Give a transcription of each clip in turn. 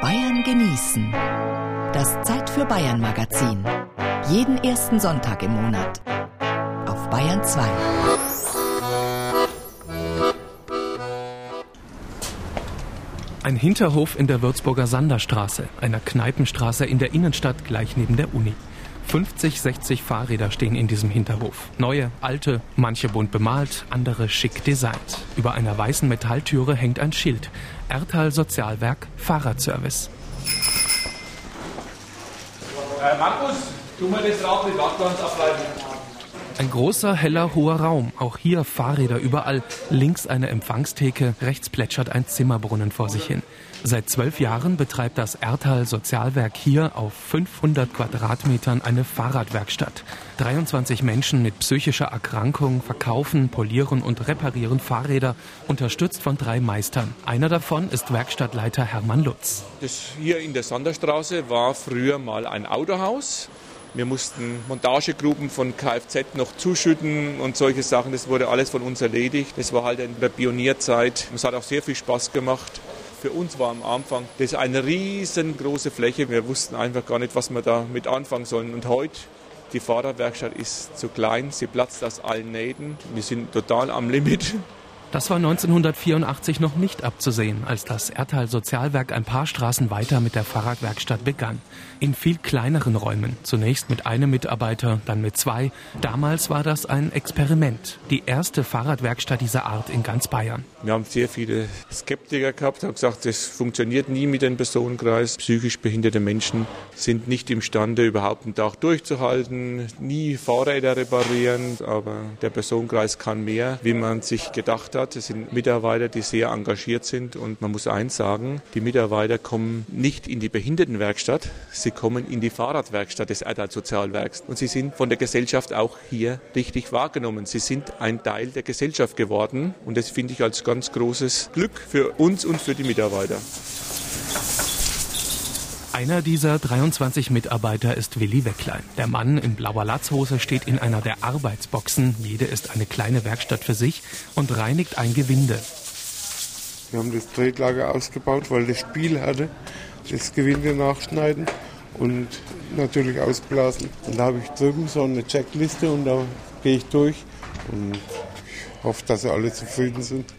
Bayern genießen. Das Zeit für Bayern Magazin. Jeden ersten Sonntag im Monat. Auf Bayern 2. Ein Hinterhof in der Würzburger Sanderstraße, einer Kneipenstraße in der Innenstadt gleich neben der Uni. 50, 60 Fahrräder stehen in diesem Hinterhof. Neue, alte, manche bunt bemalt, andere schick designt. Über einer weißen Metalltüre hängt ein Schild. Ertal Sozialwerk Fahrradservice. Äh, Markus, tu mal das Rad mit Wattglanz ableiten. Ein großer, heller, hoher Raum. Auch hier Fahrräder überall. Links eine Empfangstheke, rechts plätschert ein Zimmerbrunnen vor sich hin. Seit zwölf Jahren betreibt das Ertal Sozialwerk hier auf 500 Quadratmetern eine Fahrradwerkstatt. 23 Menschen mit psychischer Erkrankung verkaufen, polieren und reparieren Fahrräder, unterstützt von drei Meistern. Einer davon ist Werkstattleiter Hermann Lutz. Das hier in der Sonderstraße war früher mal ein Autohaus. Wir mussten Montagegruppen von Kfz noch zuschütten und solche Sachen. Das wurde alles von uns erledigt. Das war halt in der Pionierzeit. Es hat auch sehr viel Spaß gemacht. Für uns war am Anfang das eine riesengroße Fläche. Wir wussten einfach gar nicht, was wir da mit anfangen sollen. Und heute, die Fahrradwerkstatt ist zu klein. Sie platzt aus allen Nähten. Wir sind total am Limit. Das war 1984 noch nicht abzusehen, als das Ertal Sozialwerk ein paar Straßen weiter mit der Fahrradwerkstatt begann. In viel kleineren Räumen. Zunächst mit einem Mitarbeiter, dann mit zwei. Damals war das ein Experiment. Die erste Fahrradwerkstatt dieser Art in ganz Bayern. Wir haben sehr viele Skeptiker gehabt, haben gesagt, das funktioniert nie mit dem Personenkreis. Psychisch behinderte Menschen sind nicht imstande, überhaupt einen Tag durchzuhalten, nie Fahrräder reparieren. Aber der Personenkreis kann mehr, wie man sich gedacht hat hat. Es sind Mitarbeiter, die sehr engagiert sind. Und man muss eins sagen, die Mitarbeiter kommen nicht in die Behindertenwerkstatt, sie kommen in die Fahrradwerkstatt des Erdal Sozialwerks. Und sie sind von der Gesellschaft auch hier richtig wahrgenommen. Sie sind ein Teil der Gesellschaft geworden. Und das finde ich als ganz großes Glück für uns und für die Mitarbeiter. Einer dieser 23 Mitarbeiter ist Willi Wecklein. Der Mann in blauer Latzhose steht in einer der Arbeitsboxen. Jede ist eine kleine Werkstatt für sich und reinigt ein Gewinde. Wir haben das Tretlager ausgebaut, weil das Spiel hatte. Das Gewinde nachschneiden und natürlich ausblasen. Und da habe ich drüben so eine Checkliste und da gehe ich durch und ich hoffe, dass sie alle zufrieden sind.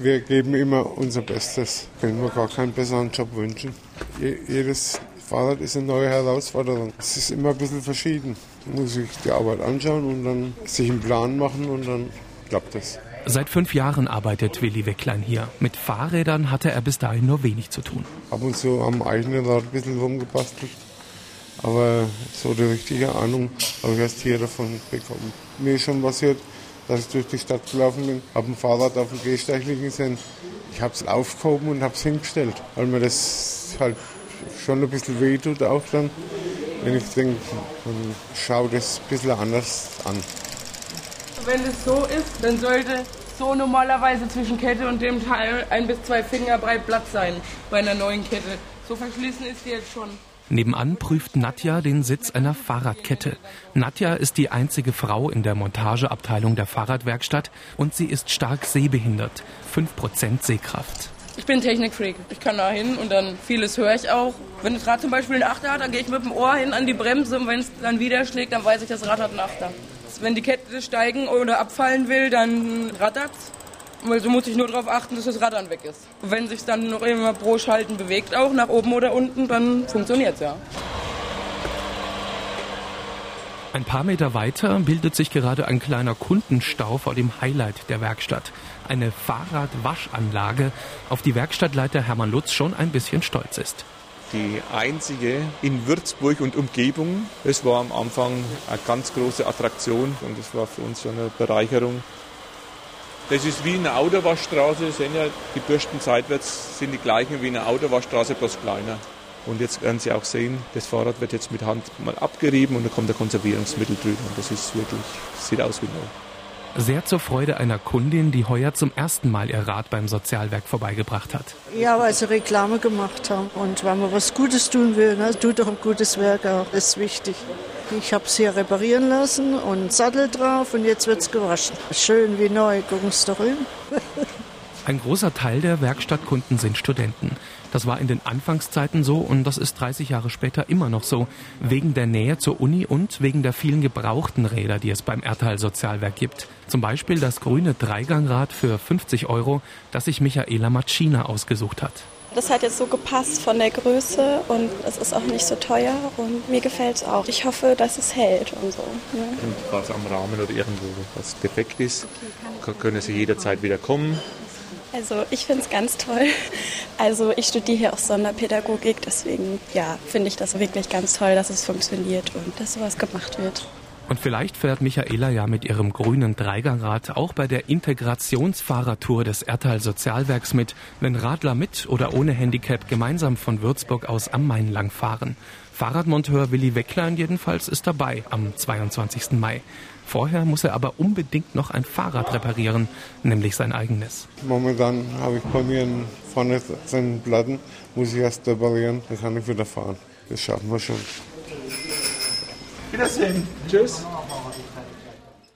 Wir geben immer unser Bestes. Können wir gar keinen besseren Job wünschen. Jedes Fahrrad ist eine neue Herausforderung. Es ist immer ein bisschen verschieden. Man muss sich die Arbeit anschauen und dann sich einen Plan machen und dann klappt das. Seit fünf Jahren arbeitet Willi Wecklein hier. Mit Fahrrädern hatte er bis dahin nur wenig zu tun. Ab und zu am eigenen Rad ein bisschen rumgebastelt. Aber so die richtige Ahnung habe ich erst hier davon bekommen. Mir ist schon passiert, dass ich durch die Stadt gelaufen bin, habe ein Fahrrad auf dem Gehsteig liegen sehen. Ich habe es aufgehoben und habe es hingestellt, weil mir das halt schon ein bisschen weh tut auch dann. Wenn ich denke, dann schaue das ein bisschen anders an. Wenn es so ist, dann sollte so normalerweise zwischen Kette und dem Teil ein bis zwei Finger breit Platz sein bei einer neuen Kette. So verschließen ist die jetzt schon. Nebenan prüft Nadja den Sitz einer Fahrradkette. Nadja ist die einzige Frau in der Montageabteilung der Fahrradwerkstatt und sie ist stark sehbehindert. 5% Sehkraft. Ich bin Technikfreak. Ich kann da hin und dann vieles höre ich auch. Wenn das Rad zum Beispiel einen Achter hat, dann gehe ich mit dem Ohr hin an die Bremse und wenn es dann wieder schlägt, dann weiß ich, das Rad hat einen Achter. Wenn die Kette steigen oder abfallen will, dann rattert's. Weil so muss ich nur darauf achten, dass das Rad dann weg ist. Und wenn sich dann noch immer pro Schalten bewegt, auch nach oben oder unten, dann funktioniert es ja. Ein paar Meter weiter bildet sich gerade ein kleiner Kundenstau vor dem Highlight der Werkstatt. Eine Fahrradwaschanlage, auf die Werkstattleiter Hermann Lutz schon ein bisschen stolz ist. Die einzige in Würzburg und Umgebung. Es war am Anfang eine ganz große Attraktion und es war für uns schon eine Bereicherung. Das ist wie eine Autowaschstraße, sehen ja, die Bürsten seitwärts sind die gleichen wie eine Autowaschstraße, bloß kleiner. Und jetzt werden Sie auch sehen, das Fahrrad wird jetzt mit Hand mal abgerieben und da kommt der Konservierungsmittel drüber. Und das ist wirklich, sieht aus wie neu. Sehr zur Freude einer Kundin, die heuer zum ersten Mal ihr Rad beim Sozialwerk vorbeigebracht hat. Ja, weil sie Reklame gemacht haben. Und wenn man was Gutes tun will, ne, tut doch ein gutes Werk auch. Das ist wichtig. Ich habe es hier reparieren lassen und Sattel drauf und jetzt wird es gewaschen. Schön wie neu, gucken Sie doch hin. Ein großer Teil der Werkstattkunden sind Studenten. Das war in den Anfangszeiten so und das ist 30 Jahre später immer noch so, wegen der Nähe zur Uni und wegen der vielen gebrauchten Räder, die es beim Erdtal Sozialwerk gibt. Zum Beispiel das grüne Dreigangrad für 50 Euro, das sich Michaela Macina ausgesucht hat. Das hat jetzt so gepasst von der Größe und es ist auch nicht so teuer und mir gefällt es auch. Ich hoffe, dass es hält und so. Ne? Und was am Rahmen oder irgendwo was defekt ist, okay, können Sie jederzeit wieder kommen. Also ich finde es ganz toll. Also ich studiere hier auch Sonderpädagogik, deswegen ja, finde ich das wirklich ganz toll, dass es funktioniert und dass sowas gemacht wird. Und vielleicht fährt Michaela ja mit ihrem grünen Dreigangrad auch bei der Integrationsfahrertour des Erdtal Sozialwerks mit, wenn Radler mit oder ohne Handicap gemeinsam von Würzburg aus am Main lang fahren. Fahrradmonteur Willi Wecklein jedenfalls ist dabei am 22. Mai. Vorher muss er aber unbedingt noch ein Fahrrad reparieren, nämlich sein eigenes. Momentan habe ich bei mir vorne seinen Platten, muss ich erst reparieren, dann kann ich wieder fahren. Das schaffen wir schon. Wiedersehen. Tschüss.